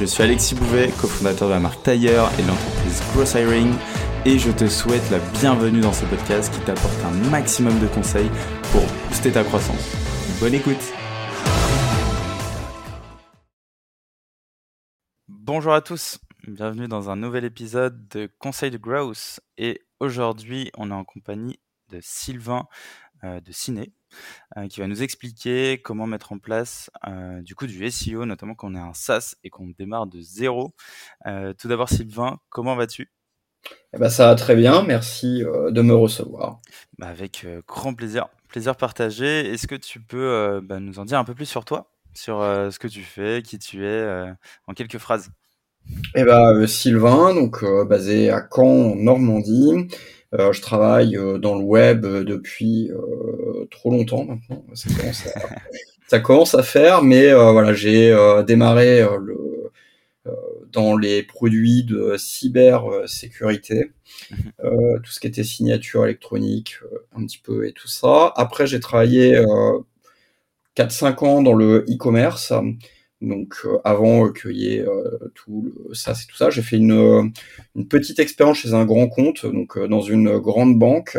Je suis Alexis Bouvet, cofondateur de la marque Tailleur et de l'entreprise Gross Hiring et je te souhaite la bienvenue dans ce podcast qui t'apporte un maximum de conseils pour booster ta croissance. Bonne écoute. Bonjour à tous, bienvenue dans un nouvel épisode de Conseil de Growth. Et aujourd'hui on est en compagnie de Sylvain de Ciné euh, qui va nous expliquer comment mettre en place euh, du coup du SEO, notamment quand on est un SaaS et qu'on démarre de zéro. tout d'abord Sylvain, comment vas-tu? Eh ben, ça va très bien, merci euh, de me recevoir. Bah, avec euh, grand plaisir, plaisir partagé. Est-ce que tu peux euh, bah, nous en dire un peu plus sur toi, sur ce que tu fais, qui tu es, en quelques phrases Eh ben, Sylvain, donc basé à Caen, en Normandie. Je travaille dans le web depuis trop longtemps maintenant. Ça commence à, ça commence à faire, mais voilà, j'ai démarré le dans les produits de cybersécurité, mhm. euh, tout ce qui était signature électronique, euh, un petit peu et tout ça. Après, j'ai travaillé 4-5 euh, ans dans le e-commerce. Donc avant qu'il y ait tout ça, c'est tout ça, j'ai fait une, une, petite expérience chez un grand compte, donc dans une grande banque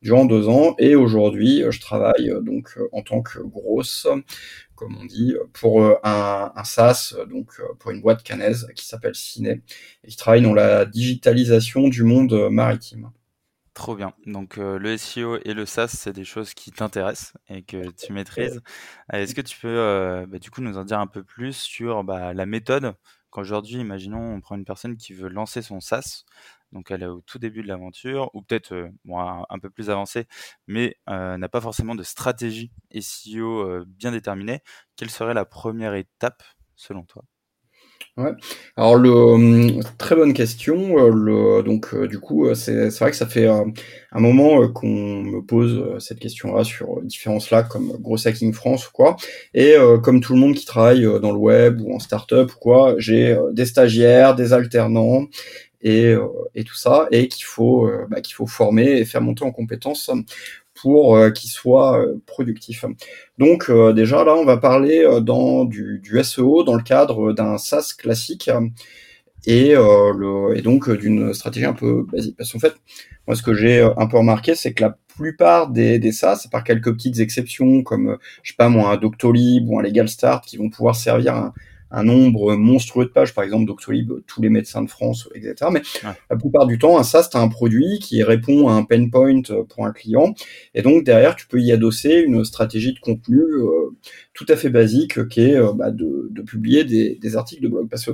durant deux ans. Et aujourd'hui, je travaille donc en tant que grosse comme on dit, pour euh, un, un SaaS, donc euh, pour une boîte canaise qui s'appelle Ciné, et qui travaille dans la digitalisation du monde maritime. Trop bien. Donc le SEO et le SaaS, c'est des choses qui t'intéressent et que tu maîtrises. Est-ce que tu peux bah, du coup nous en dire un peu plus sur bah, la méthode? Qu'aujourd'hui, imaginons, on prend une personne qui veut lancer son SaaS, donc elle est au tout début de l'aventure, ou peut-être euh, un, peu plus avancée, mais euh, n'a pas forcément de stratégie SEO euh, bien déterminée. Quelle serait la première étape selon toi? Ouais. Alors le hum, très bonne question. Le, donc du coup c'est vrai que ça fait un moment qu'on me pose cette question-là sur différents Slack comme Gros Hacking France ou quoi. Et comme tout le monde qui travaille dans le web ou en startup ou quoi, j'ai des stagiaires, des alternants et, euh, et tout ça, et qu'il faut, euh, bah, qu'il faut former et faire monter en compétences pour euh, qu'ils soient productifs. Donc déjà là, on va parler dans du, du, SEO dans le cadre d'un SaaS classique et, donc d'une stratégie un peu basique. Parce qu'en fait, moi ce que j'ai un peu remarqué, c'est que la plupart des, des SaaS, à part quelques petites exceptions comme je sais pas moi un Doctolib ou un Legal Start qui vont pouvoir servir un, un nombre monstrueux de pages, par exemple Doctolib, tous les médecins de France, etc. Mais la plupart du temps, un SaaS, c'est un produit qui répond à un pain point euh, pour un client. Et donc, derrière, tu peux y adosser une stratégie de contenu euh, tout à fait basique qui est euh, bah, de, de, publier des, des, articles de blog. Parce que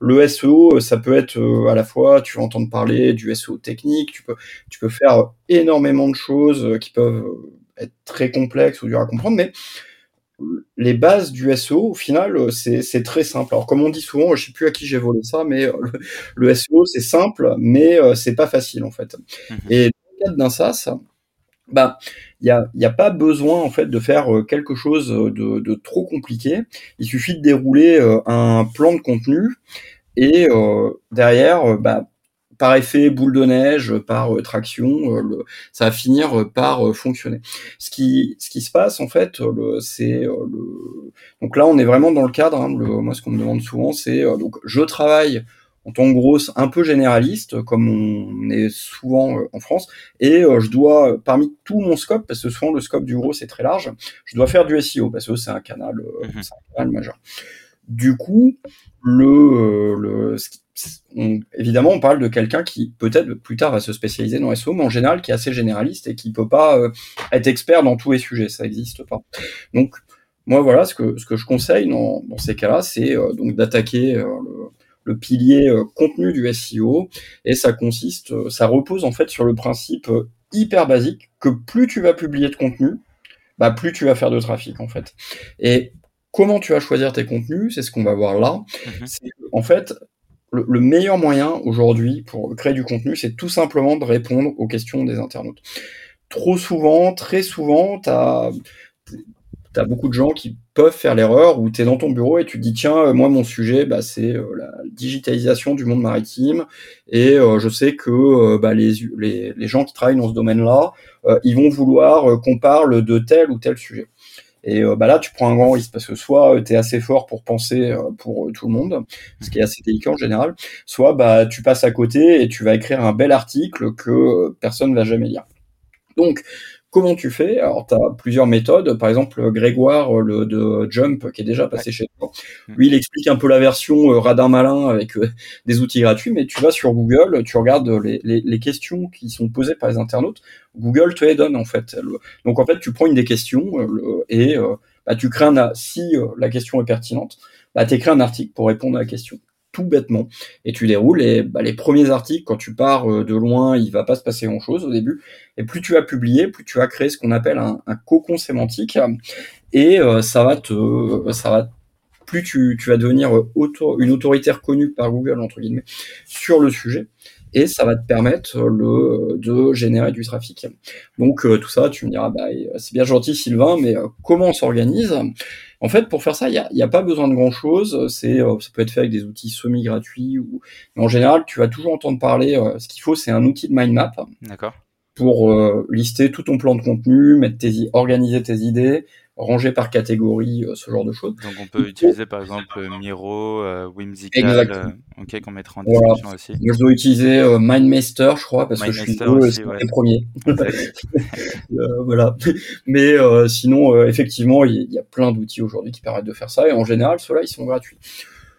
le SEO, ça peut être à la fois, tu vas entendre parler du SEO technique, tu peux, tu peux faire énormément de choses qui peuvent être très complexes ou dures à comprendre, mais les bases du SEO, au final, euh, c'est très simple. Alors, comme on dit souvent, je sais plus à qui j'ai volé ça, mais euh, le, SEO, c'est simple, mais euh, c'est pas facile, en fait. Mhm. Et dans le cadre d'un SaaS, bah, il n'y a, y a pas besoin, en fait, de faire quelque chose de, de trop compliqué. Il suffit de dérouler un plan de contenu et derrière, bah, par effet boule de neige, par euh, traction, euh, ça va finir euh, par fonctionner. Ce qui, ce qui se passe en fait, c'est le... donc là on est vraiment dans le cadre. Hein, le, moi ce qu'on me demande souvent, c'est donc je travaille en tant que grosse un peu généraliste, comme on est souvent en France, et je dois, parmi tout mon scope, parce que souvent le scope du gros c'est très large, je dois faire du SEO, parce que c'est un canal, mmh un canal majeur. Du coup, le, le évidemment, on parle de quelqu'un qui peut-être plus tard va se spécialiser dans SEO, mais en général qui est assez généraliste et qui peut pas euh, être expert dans tous les sujets, ça n'existe pas. Donc, moi, voilà, ce que, ce que je conseille dans, dans ces cas-là, c'est euh, donc d'attaquer euh, le, le, pilier contenu du SEO, et ça consiste, ça repose en fait sur le principe hyper basique que plus tu vas publier de contenu, bah plus tu vas faire de trafic en fait. Et comment tu vas choisir tes contenus, c'est ce qu'on va voir là. Mhm. En fait, le, meilleur moyen aujourd'hui pour créer du contenu, c'est tout simplement de répondre aux questions des internautes. Trop souvent, très souvent, tu as, beaucoup de gens qui peuvent faire l'erreur où tu es dans ton bureau et tu te dis tiens, euh, moi mon sujet, bah, c'est euh, la digitalisation du monde maritime et euh, je sais que bah, les, les, les, gens qui travaillent dans ce domaine-là, ils vont vouloir qu'on parle de tel ou tel sujet. Et euh, bah là, tu prends un grand risque parce que soit euh, tu es assez fort pour penser euh, pour tout le monde, ce qui est assez délicat en général, soit bah, tu passes à côté et tu vas écrire un bel article que personne ne va jamais lire. Donc, Comment tu fais? Alors, tu as plusieurs méthodes. Par exemple, Grégoire le, de Jump, qui est déjà passé chez toi, mm. lui, il explique un peu la version euh, radin malin avec euh, des outils gratuits, mais tu vas sur Google, tu regardes les, les, les, questions qui sont posées par les internautes. Google te les donne, en fait. Donc, en fait, tu prends une des questions euh, et bah, tu crées un... Si la question est pertinente, bah, tu écris un article pour répondre à la question bêtement. Et tu déroules bah, les premiers articles quand tu pars euh, de loin il va pas se passer grand chose au début. Et plus tu vas publier plus tu vas créer ce qu'on appelle un, cocon sémantique. Et euh, ça va te ça va plus tu, tu vas devenir une autorité reconnue par Google entre guillemets sur le sujet et ça va te permettre le, de générer du trafic. Donc euh, tout ça, tu me diras, bah, c'est bien gentil Sylvain, mais comment on s'organise? En fait, pour faire ça, il n'y a, a, pas besoin de grand-chose. C'est, euh, ça peut être fait avec des outils semi-gratuits. Ou... Mais en général, tu vas toujours entendre parler. Euh, ce qu'il faut, c'est un outil de mind map. D'accord. Pour euh, lister tout ton plan de contenu, mettre tes, organiser tes idées, ranger par catégorie, euh, ce genre de choses. Donc on peut utiliser par exemple Miro, euh, Whimsical, euh, ok, qu'on mettra en description aussi. Moi je dois utiliser euh, MindMaster, je crois, parce que je suis aussi, ouais. les premiers. voilà. Mais sinon, effectivement, il y, a plein d'outils aujourd'hui qui permettent de faire ça, et en général, ceux-là, ils sont gratuits.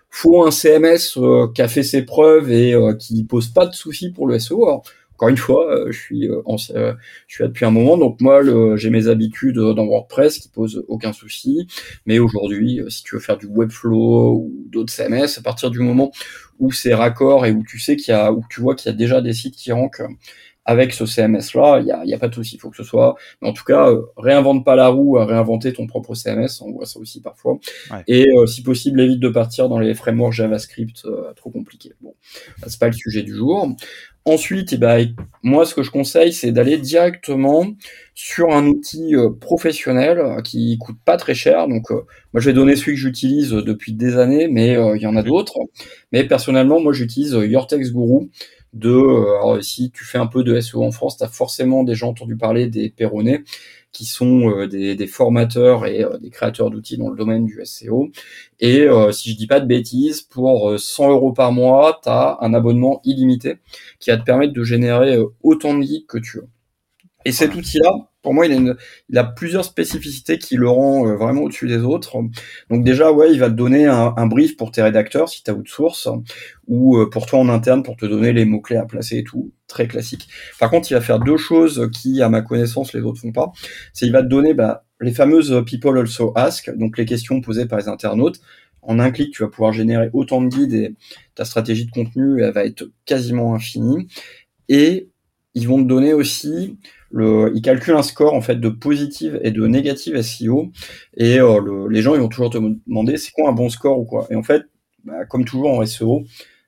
Faut un CMS qui a fait ses preuves et qui pose pas de soucis pour le SEO. Alors, encore une fois, euh, je suis euh, euh, je suis là depuis un moment, donc moi j'ai mes habitudes dans WordPress qui posent aucun souci. Mais aujourd'hui, si tu veux faire du Webflow ou d'autres CMS, à partir du moment où c'est raccord et où tu sais qu'il y a, où tu vois qu'il y a déjà des sites qui rankent avec ce CMS là, il n'y a, y a, pas de souci. Il faut que ce soit, mais en tout cas, réinvente pas la roue à réinventer ton propre CMS. On voit ça aussi parfois. Et si possible, évite de partir dans les frameworks JavaScript trop compliqués. Bon, c'est pas le sujet du jour. Ensuite, eh ben, moi, ce que je conseille, c'est d'aller directement sur un outil euh, professionnel euh, qui coûte pas très cher. Donc, euh, moi, je vais donner celui que j'utilise depuis des années, mais il y en a d'autres. Mais personnellement, moi, j'utilise Your Text Guru. De, alors, si tu fais un peu de SEO en France, tu as forcément déjà entendu parler des Perronnets qui sont euh, des, formateurs et euh, des créateurs d'outils dans le domaine du SEO. Et euh, si je dis pas de bêtises, pour 100 euros par mois, tu as un abonnement illimité qui va te permettre de générer autant de guides que tu veux. Et cet outil-là, pour moi, il a, plusieurs spécificités qui le rend euh, vraiment au-dessus des autres. Donc déjà, ouais, il va te donner un, brief pour tes rédacteurs si tu as outsource, ou euh, pour toi en interne pour te donner les mots-clés à placer et tout. Très classique. Par contre, il va faire deux choses qui, à ma connaissance, les autres font pas. C'est il va te donner bah, les fameuses People Also Ask, donc les questions posées par les internautes. En un clic, tu vas pouvoir générer autant de guides et ta stratégie de contenu elle va être quasiment infinie. Et ils vont te donner aussi le, ils calculent un score en fait de positive et de négative SEO et euh, les gens ils vont toujours te demander c'est quoi un bon score ou quoi? Et en fait bah, comme toujours en SEO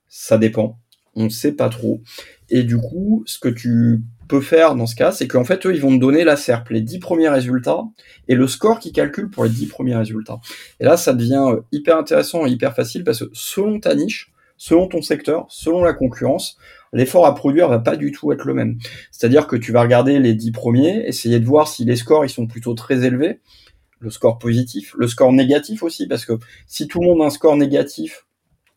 ça dépend. On ne sait pas trop. Et du coup ce que tu peux faire dans ce cas c'est qu'en fait eux ils vont te donner la SERP les 10 premiers résultats et le score qu'ils calculent pour les 10 premiers résultats. Et là ça devient euh, hyper intéressant et hyper facile parce que selon ta niche selon ton secteur selon la concurrence l'effort à produire va pas du tout être le même. C'est-à-dire que tu vas regarder les dix premiers, essayer de voir si les scores ils sont plutôt très élevés, le score positif, le score négatif aussi, parce que si tout le monde a un score négatif,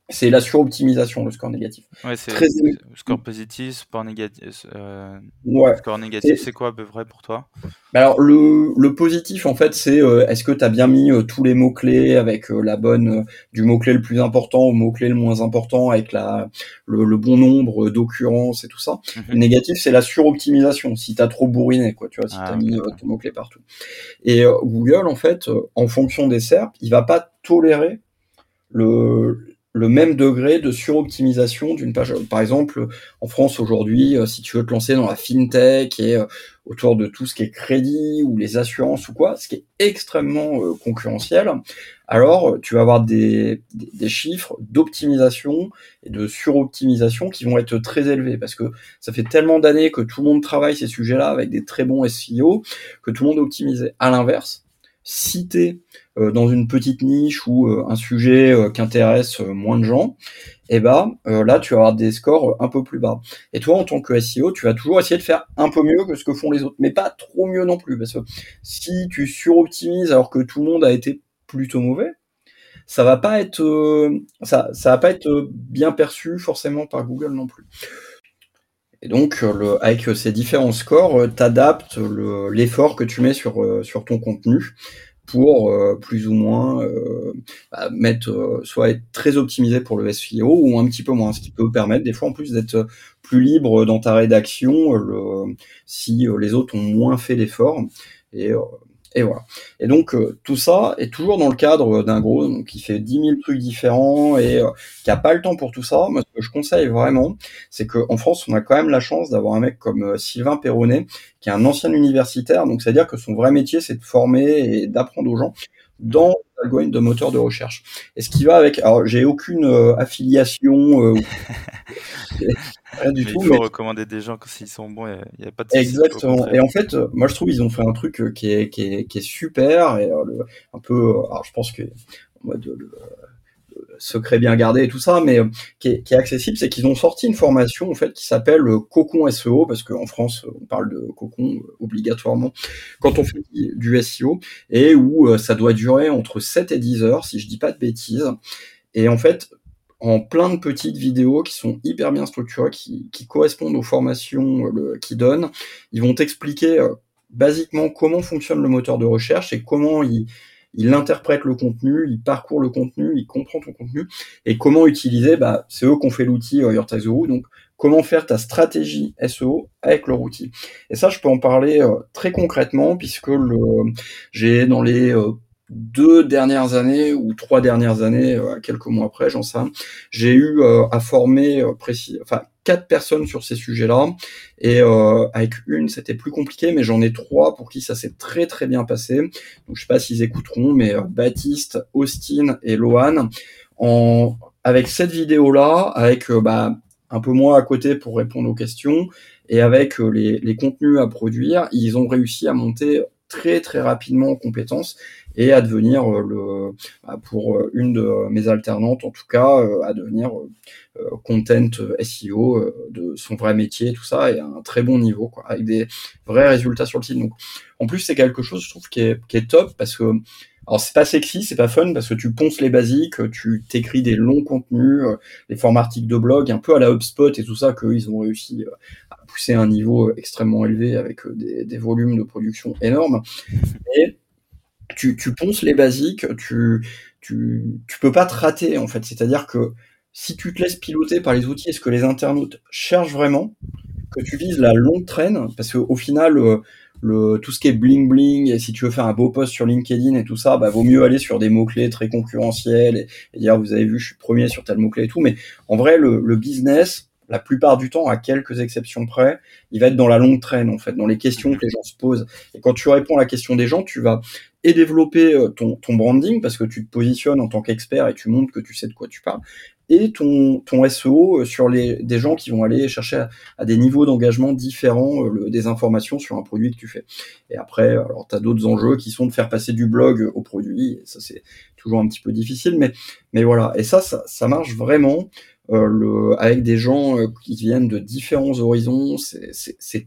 c'est la suroptimisation, le score négatif. Ouais, c'est Très... score positif, score négatif. Euh... Ouais. Score négatif, c'est quoi à peu près pour toi? Bah Alors, le, le, positif, en fait, c'est euh, est-ce que tu as bien mis euh, tous les mots-clés avec la bonne, du mot-clé le plus important au mot-clé le moins important, avec la, le, bon nombre d'occurrences et tout ça? Mhm. Le négatif, c'est la suroptimisation, si tu as trop bourriné, quoi, tu vois, si ah, tu as mis ton mot-clé partout. Et Google, en fait, en fonction des SERP, il va pas tolérer le le même degré de suroptimisation d'une page. Par exemple, en France aujourd'hui, euh, si tu veux te lancer dans la fintech et euh, autour de tout ce qui est crédit ou les assurances ou quoi, ce qui est extrêmement euh, concurrentiel, alors tu vas avoir des, des, chiffres d'optimisation et de suroptimisation qui vont être très élevés parce que ça fait tellement d'années que tout le monde travaille ces sujets-là avec des très bons SEO que tout le monde est optimisé. À l'inverse, euh, dans une petite niche ou euh, un sujet euh, qui intéresse moins de gens, et eh ben là tu vas avoir des scores un peu plus bas. Et toi en tant que SEO, tu vas toujours essayer de faire un peu mieux que ce que font les autres, mais pas trop mieux non plus, parce que si tu suroptimises alors que tout le monde a été plutôt mauvais, ça va pas être ça, ça va pas être bien perçu forcément par Google non plus. Et donc, le, avec ces différents scores, tu adaptes l'effort que tu mets sur, sur ton contenu pour euh, plus ou moins euh, bah, mettre euh, soit être très optimisé pour le SEO ou un petit peu moins, ce qui peut permettre des fois en plus d'être plus libre dans ta rédaction si les autres ont moins fait l'effort et et voilà. Et donc euh, tout ça est toujours dans le cadre d'un gros donc, qui fait 10 000 trucs différents et euh, qui a pas le temps pour tout ça. Moi, ce que je conseille vraiment, c'est qu'en France, on a quand même la chance d'avoir un mec comme euh, Sylvain Perronnet, qui est un ancien universitaire. Donc c'est-à-dire que son vrai métier, c'est de former et d'apprendre aux gens dans l'algorithme de moteur de recherche. Et ce qui va avec, alors j'ai aucune affiliation, Rien du tout. Il faut recommander des gens s'ils sont bons, il n'y a, pas de Exactement. Et en fait, euh, moi je trouve ils ont fait un truc euh, qui est, qui est, qui est super et euh, un peu. Alors je pense que en mode le, secret bien gardé et tout ça, mais qui est, qui est accessible, c'est qu'ils ont sorti une formation fait qui s'appelle Cocon SEO parce qu'en France on parle de Cocon obligatoirement quand on fait du SEO et où ça doit durer entre 7 et 10 heures si je dis pas de bêtises. Et en fait, en plein de petites vidéos qui sont hyper bien structurées, qui, correspondent aux formations euh, qu'ils donnent. Ils vont t'expliquer euh, basiquement comment fonctionne le moteur de recherche et comment il, il interprète le contenu, il parcourt le contenu, il comprend ton contenu et comment utiliser. Bah, c'est eux qui ont fait l'outil euh, Your donc comment faire ta stratégie SEO avec leur outil. Et ça, je peux en parler euh, très concrètement puisque j'ai dans les deux dernières années ou trois dernières années, euh, quelques mois après, j'en sais, j'ai eu euh, à former euh, précis, enfin quatre personnes sur ces sujets-là, et avec une c'était plus compliqué, mais j'en ai trois pour qui ça s'est très très bien passé. Donc je sais pas s'ils écouteront, mais Baptiste, Austin et Lohan, en avec cette vidéo-là, avec bah, un peu moins à côté pour répondre aux questions, et avec les, les contenus à produire, ils ont réussi à monter très très rapidement en compétences et à devenir euh, le bah, pour euh, une de mes alternantes en tout cas euh, à devenir content SEO de son vrai métier tout ça et à un très bon niveau quoi avec des vrais résultats sur le site. Donc en plus c'est quelque chose je trouve qui est, qui est top parce que alors c'est pas sexy, c'est pas fun parce que tu ponces les basiques, tu t'écris des longs contenus, les formats articles de blog, un peu à la HubSpot et tout ça qu'ils ont réussi à pousser à un niveau extrêmement élevé avec des, des volumes de production énormes. Et tu, tu ponces les basiques, tu, tu, tu peux pas te rater en fait. C'est-à-dire que si tu te laisses piloter par les outils, est-ce que les internautes cherchent vraiment que tu vises la longue traîne Parce qu'au final, euh, le, tout ce qui est bling bling, et si tu veux faire un beau post sur LinkedIn et tout ça, bah, vaut mieux aller sur des mots-clés très concurrentiels et, dire, vous avez vu, je suis premier sur tel mot-clé et tout. Mais en vrai, le, le business, la plupart du temps, à quelques exceptions près, il va être dans la longue traîne, en fait, dans les questions que les gens se posent. Et quand tu réponds à la question des gens, tu vas et développer euh, ton, ton branding parce que tu te positionnes en tant qu'expert et tu montres que tu sais de quoi tu parles ton, ton SEO euh, sur les, des gens qui vont aller chercher à, des niveaux d'engagement différents euh, des informations sur un produit que tu fais. Et après, alors tu as d'autres enjeux qui sont de faire passer du blog au produit, et ça c'est toujours un petit peu difficile, mais, mais voilà. Et ça, ça, marche vraiment euh, le, avec des gens qui viennent de différents horizons, c'est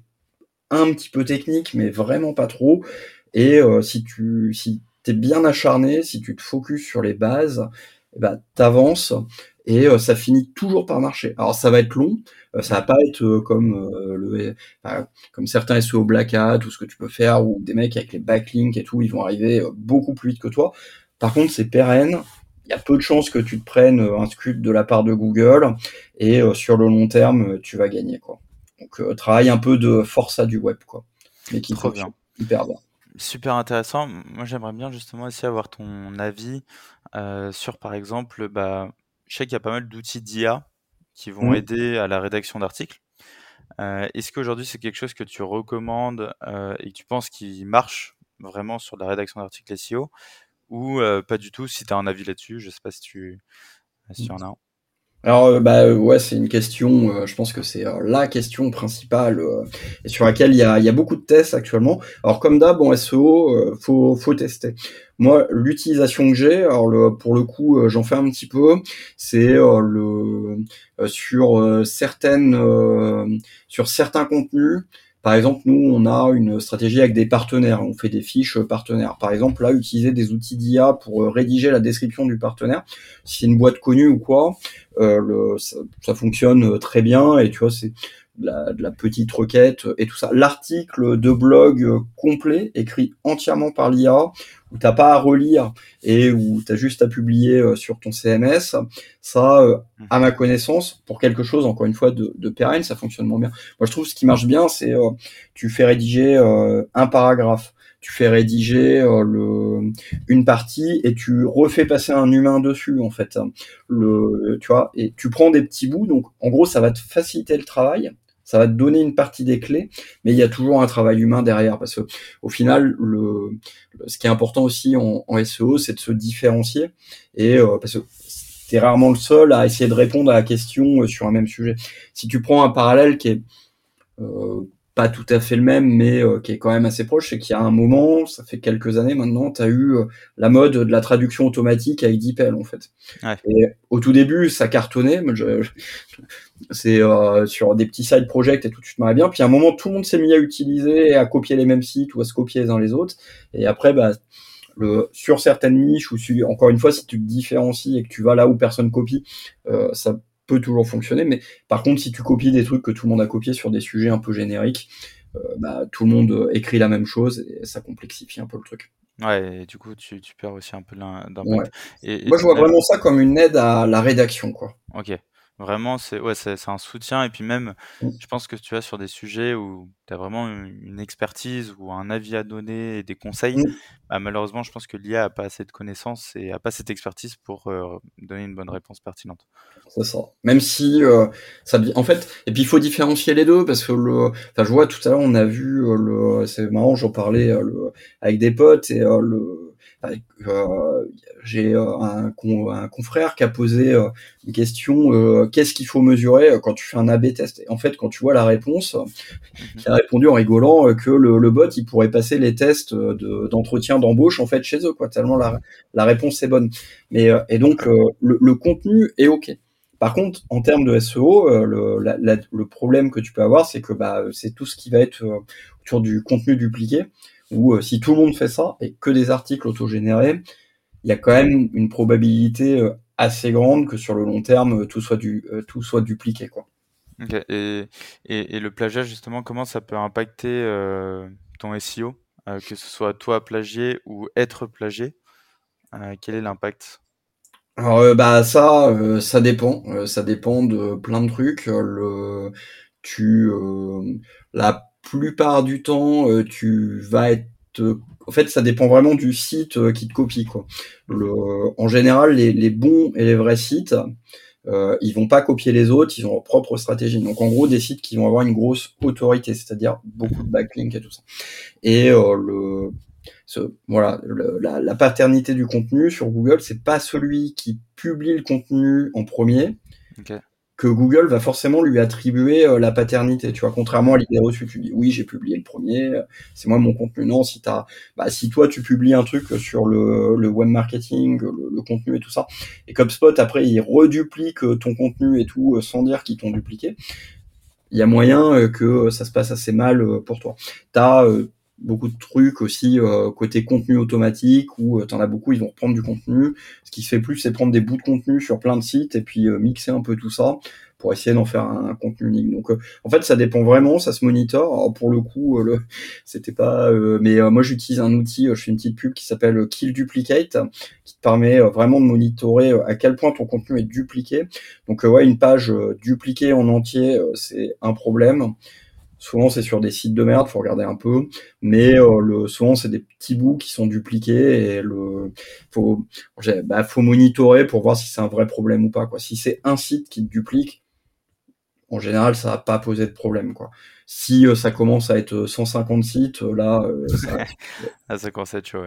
un petit peu technique, mais vraiment pas trop. Et si tu si es bien acharné, si tu te focuses sur les bases, eh ben, t'avances et euh, ça finit toujours par marcher. Alors ça va être long, euh, ça va pas être comme le comme certains SEO Black Hat ou ce que tu peux faire ou des mecs avec les backlinks et tout, ils vont arriver beaucoup plus vite que toi. Par contre, c'est pérenne. Il y a peu de chances que tu te prennes un scud de la part de Google et sur le long terme, tu vas gagner quoi. Donc travaille un peu de force à du web quoi, mais qui Trop bien. hyper bien. Super intéressant. Moi, j'aimerais bien justement aussi avoir ton avis euh, sur, par exemple, bah, je sais qu'il y a pas mal d'outils d'IA qui vont Mmh. aider à la rédaction d'articles. Est-ce qu'aujourd'hui c'est quelque chose que tu recommandes et que tu penses qu'il marche vraiment sur la rédaction d'articles SEO ou pas du tout si tu as un avis là-dessus Je sais pas si tu, si tu en as un. Alors euh, bah ouais, c'est une question. Euh, je pense que c'est euh, la question principale et sur laquelle il y a, beaucoup de tests actuellement. Alors comme d'hab, en SEO, faut faut tester. Moi, l'utilisation que j'ai, alors pour le coup, j'en fais un petit peu. C'est le sur certaines sur certains contenus. Par exemple, nous, on a une stratégie avec des partenaires. On fait des fiches partenaires. Par exemple, là, utiliser des outils d'IA pour euh, rédiger la description du partenaire. Si c'est une boîte connue ou quoi, euh, ça, ça, fonctionne euh, très bien. Et tu vois, c'est de la, de la, petite requête et tout ça. L'article de blog complet, écrit entièrement par l'IA, où t'as pas à relire et où tu as juste à publier sur ton CMS, ça, mmh. à ma connaissance, pour quelque chose, encore une fois, de, de pérenne, ça fonctionne moins bien. Moi, je trouve ce qui marche bien, c'est euh, tu fais rédiger euh, un paragraphe, tu fais rédiger euh, le, une partie et tu refais passer un humain dessus, en fait. Le, tu vois, et tu prends des petits bouts, donc en gros, ça va te faciliter le travail ça va te donner une partie des clés, mais il y a toujours un travail humain derrière, parce que au final, le, ce qui est important aussi en, SEO, c'est de se différencier, et euh, parce que tu es rarement le seul à essayer de répondre à la question euh, sur un même sujet. Si tu prends un parallèle qui est euh, pas tout à fait le même, mais euh, qui est quand même assez proche, c'est qu'il y a un moment, ça fait quelques années maintenant, tu as eu euh, la mode de la traduction automatique avec DeepL en fait. Ouais. Et au tout début, ça cartonnait, c'est euh, sur des petits side projects et tout de suite marrait bien. Puis à un moment, tout le monde s'est mis à utiliser et à copier les mêmes sites ou à se copier les uns les autres. Et après, bah, le, sur certaines niches ou encore une fois, si tu te différencies et que tu vas là où personne copie, euh, ça peut toujours fonctionner. Mais par contre, si tu copies des trucs que tout le monde a copiés sur des sujets un peu génériques, euh, bah, tout le monde écrit la même chose et ça complexifie un peu le truc. Ouais, et du coup, tu, tu perds aussi un peu d'impact. Ouais. Moi, je vois vraiment ça comme une aide à la rédaction, quoi. Ok. Vraiment, c'est ouais, c'est un soutien. Et puis même, mmh. je pense que tu vois, sur des sujets où tu as vraiment une expertise ou un avis à donner et des conseils, mmh. bah, malheureusement, je pense que l'IA a pas assez de connaissances et a pas cette expertise pour euh, donner une bonne réponse pertinente. C'est ça. Même si euh, ça, en fait, et puis il faut différencier les deux parce que le, enfin, je vois tout à l'heure, on a vu euh, le, c'est marrant, j'en parlais le, avec des potes et le euh, j'ai euh, un, un, confrère qui a posé euh, une question qu'est-ce qu'il faut mesurer quand tu fais un A/B test? Et en fait, quand tu vois la réponse, il a répondu en rigolant que le, le, bot il pourrait passer les tests d'entretien d'embauche en fait chez eux, quoi. Tellement la, la réponse est bonne. Mais et donc le, le contenu est ok. Par contre, en termes de SEO, le, la, le, problème que tu peux avoir, c'est que bah, c'est tout ce qui va être autour du contenu dupliqué où euh, si tout le monde fait ça et que des articles autogénérés, il y a quand même une probabilité euh, assez grande que sur le long terme euh, tout soit du tout soit dupliqué quoi. Et, et, et, le plagiat justement comment ça peut impacter euh, ton SEO que ce soit toi plagié ou être plagié euh, quel est l'impact? Alors bah ça ça dépend ça dépend de plein de trucs le tu la plupart du temps, euh, tu vas être en fait, ça dépend vraiment du site euh, qui te copie. Quoi. Le, en général, les, les, bons et les vrais sites, euh, ils vont pas copier les autres, ils ont leur propre stratégie. Donc, en gros, des sites qui vont avoir une grosse autorité, c'est-à-dire beaucoup de backlinks et tout ça. Et euh, le, ce, voilà, le, la, la, paternité du contenu sur Google, c'est pas celui qui publie le contenu en premier. Okay que Google va forcément lui attribuer euh, la paternité. Tu vois, contrairement à l'idée reçue, tu dis oui, j'ai publié le premier, euh, c'est moi mon contenu. Non, si t'as, bah, si toi tu publies un truc sur le, web marketing, le, contenu et tout ça, et HubSpot après il reduplique euh, ton contenu et tout sans dire qu'ils t'ont dupliqué, il y a moyen que ça se passe assez mal pour toi. T'as beaucoup de trucs aussi euh, côté contenu automatique où euh, tu en as beaucoup, ils vont reprendre du contenu. Ce qui se fait plus, c'est prendre des bouts de contenu sur plein de sites et puis euh, mixer un peu tout ça pour essayer d'en faire un, contenu unique. Donc en fait, ça dépend vraiment, ça se monitore. Alors, pour le coup, le c'était pas mais moi j'utilise un outil, je fais une petite pub qui s'appelle Kill Duplicate qui te permet vraiment de monitorer à quel point ton contenu est dupliqué. Donc ouais, une page dupliquée en entier, c'est un problème Souvent, c'est sur des sites de merde, faut regarder un peu. Mais euh, le, souvent, c'est des petits bouts qui sont dupliqués et le faut, bah, faut monitorer pour voir si c'est un vrai problème ou pas. Quoi. Si c'est un site qui te duplique, en général, ça va pas poser de problème. Quoi. Si euh, ça commence à être 150 sites, euh, là, ça... ah, ça commence à être chaud.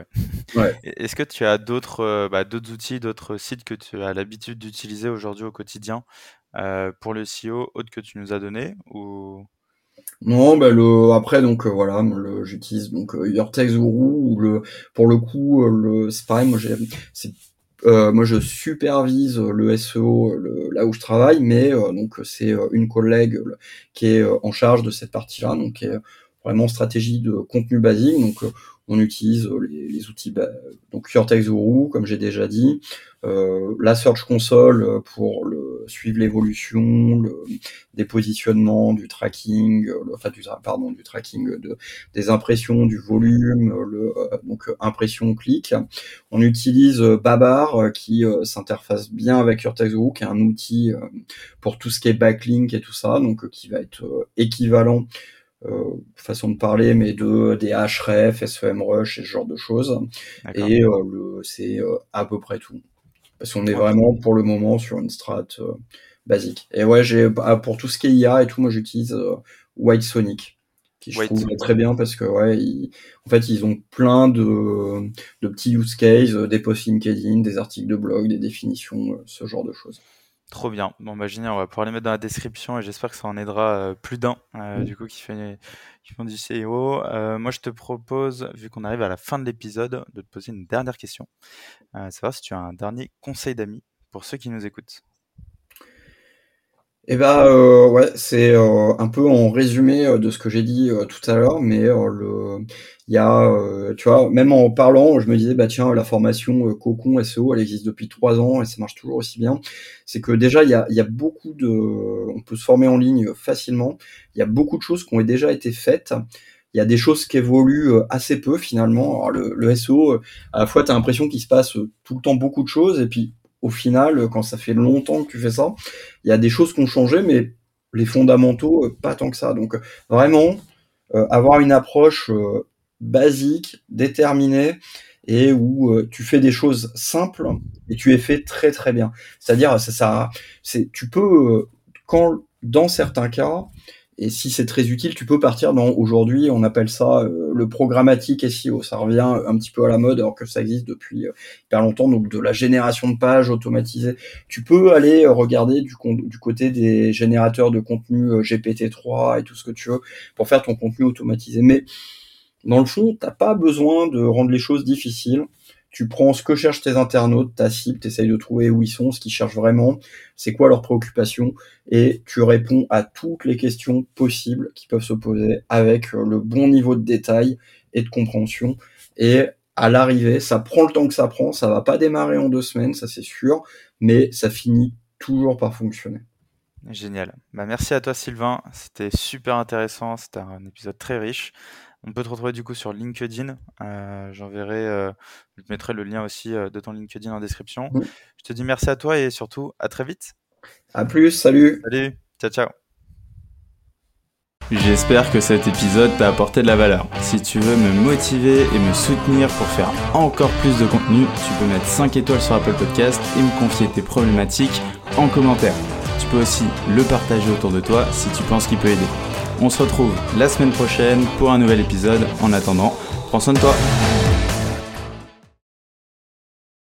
Ouais. Est-ce que tu as d'autres bah, d'autres outils, d'autres sites que tu as l'habitude d'utiliser aujourd'hui au quotidien pour le SEO, autres que tu nous as donné ou non, bah le après donc euh, voilà, j'utilise donc euh, Your ou le pour le coup euh, le c'est moi j'ai c'est euh, moi je supervise le SEO le, là où je travaille, mais donc c'est une collègue qui est en charge de cette partie-là, donc qui est vraiment stratégie de contenu basique, donc on utilise euh, les, outils bah, donc Guru, comme j'ai déjà dit, euh, la Search Console euh, pour le, suivre l'évolution, le, des positionnements, du tracking, le, enfin du pardon du tracking de, des impressions, du volume, le donc impression clic. On utilise Babar qui s'interface bien avec Guru, qui est un outil pour tout ce qui est backlink et tout ça, donc qui va être équivalent façon de parler, mais de des href, SEMrush et ce genre de choses. Et euh, c'est euh, à peu près tout. Parce qu'on est vraiment pour le moment sur une strat basique. Et ouais, j'ai bah, pour tout ce qui est IA et tout, moi j'utilise White Sonic qui je trouve très bien parce que ouais, en fait ils ont plein de, de petits use cases, des posts LinkedIn, des articles de blog, des définitions, ce genre de choses. Trop bien. Bon, bah, on va pouvoir les mettre dans la description et j'espère que ça en aidera euh, plus d'un, euh, du coup, qui, fait, qui font du CEO. Euh, moi, je te propose, vu qu'on arrive à la fin de l'épisode, de te poser une dernière question. savoir si tu as un dernier conseil d'amis pour ceux qui nous écoutent. Eh ben euh, ouais, c'est euh, un peu en résumé euh, de ce que j'ai dit tout à l'heure, mais le il y a tu vois même en parlant, je me disais bah tiens la formation Cocon SEO, elle existe depuis trois ans et ça marche toujours aussi bien. C'est que déjà il y a y a beaucoup de on peut se former en ligne facilement. Il y a beaucoup de choses qui ont déjà été faites. Il y a des choses qui évoluent assez peu finalement. Alors, le, le SEO, à la fois tu as l'impression qu'il se passe tout le temps beaucoup de choses et puis au final, quand ça fait longtemps que tu fais ça, il y a des choses qui ont changé, mais les fondamentaux, euh, pas tant que ça. Donc vraiment, euh, avoir une approche euh, basique, déterminée, et où tu fais des choses simples et tu es fait très très bien. C'est-à-dire, ça, c'est, tu peux, quand dans certains cas, et si c'est très utile, tu peux partir dans aujourd'hui, on appelle ça euh, le programmatique SEO. Ça revient un petit peu à la mode alors que ça existe depuis euh, hyper longtemps. Donc de la génération de pages automatisée. Tu peux aller regarder du, du côté des générateurs de contenu euh, GPT-3 et tout ce que tu veux pour faire ton contenu automatisé. Mais dans le fond, t'as pas besoin de rendre les choses difficiles tu prends ce que cherchent tes internautes, ta cible, tu de trouver où ils sont, ce qu'ils cherchent vraiment, c'est quoi leurs préoccupations, et tu réponds à toutes les questions possibles qui peuvent se poser avec euh, le bon niveau de détail et de compréhension. Et à l'arrivée, ça prend le temps que ça prend, ça va pas démarrer en deux semaines, ça c'est sûr, mais ça finit toujours par fonctionner. Génial. Bah, merci à toi Sylvain, c'était super intéressant, c'était un épisode très riche. On peut te retrouver du coup sur LinkedIn. Euh, j'enverrai, euh, je te mettrai le lien aussi euh, de ton LinkedIn en description. Je te dis merci à toi et surtout à très vite. À plus, salut. Salut, ciao ciao. J'espère que cet épisode t'a apporté de la valeur. Si tu veux me motiver et me soutenir pour faire encore plus de contenu, tu peux mettre 5 étoiles sur Apple Podcast et me confier tes problématiques en commentaire. Tu peux aussi le partager autour de toi si tu penses qu'il peut aider. On se retrouve la semaine prochaine pour un nouvel épisode. En attendant, prends soin de toi.